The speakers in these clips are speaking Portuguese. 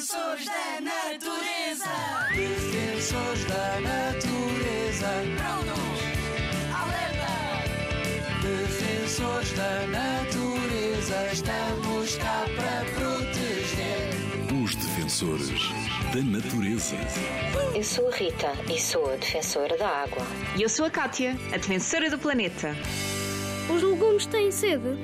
Defensores da natureza. Defensores da natureza. Prontos. Alerta. Defensores da natureza. Estamos cá para proteger. Os defensores da natureza. Eu sou a Rita e sou a defensora da água. E eu sou a Kátia, a defensora do planeta. Os legumes têm sede?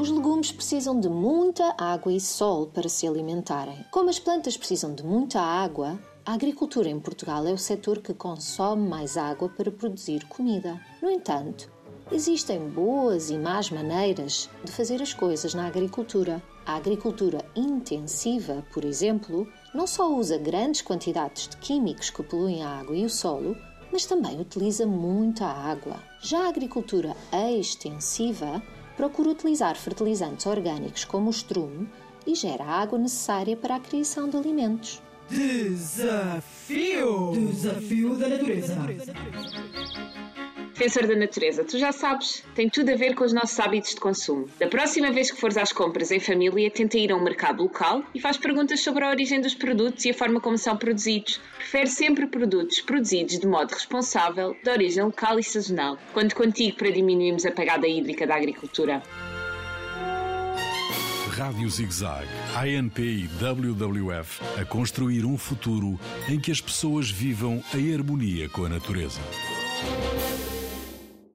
Os legumes precisam de muita água e sol para se alimentarem. Como as plantas precisam de muita água, a agricultura em Portugal é o setor que consome mais água para produzir comida. No entanto, existem boas e más maneiras de fazer as coisas na agricultura. A agricultura intensiva, por exemplo, não só usa grandes quantidades de químicos que poluem a água e o solo, mas também utiliza muita água. Já a agricultura extensiva procura utilizar fertilizantes orgânicos como o estrume e gera a água necessária para a criação de alimentos. Desafio! Desafio da natureza. Defensor da natureza, tu já sabes, tem tudo a ver com os nossos hábitos de consumo. Da próxima vez que fores às compras em família, tenta ir a um mercado local e faz perguntas sobre a origem dos produtos e a forma como são produzidos. Prefere sempre produtos produzidos de modo responsável, de origem local e sazonal. Conto contigo para diminuirmos a pegada hídrica da agricultura. Rádio ZigZag, ANP e WWF a construir um futuro em que as pessoas vivam em harmonia com a natureza.